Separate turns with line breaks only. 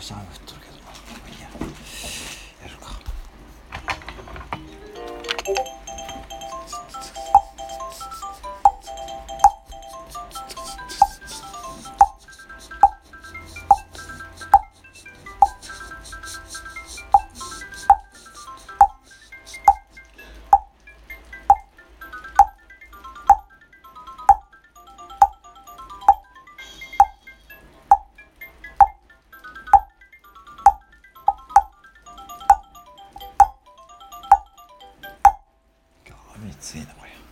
Sabes, algo, esto que es めっちゃいいなこれ。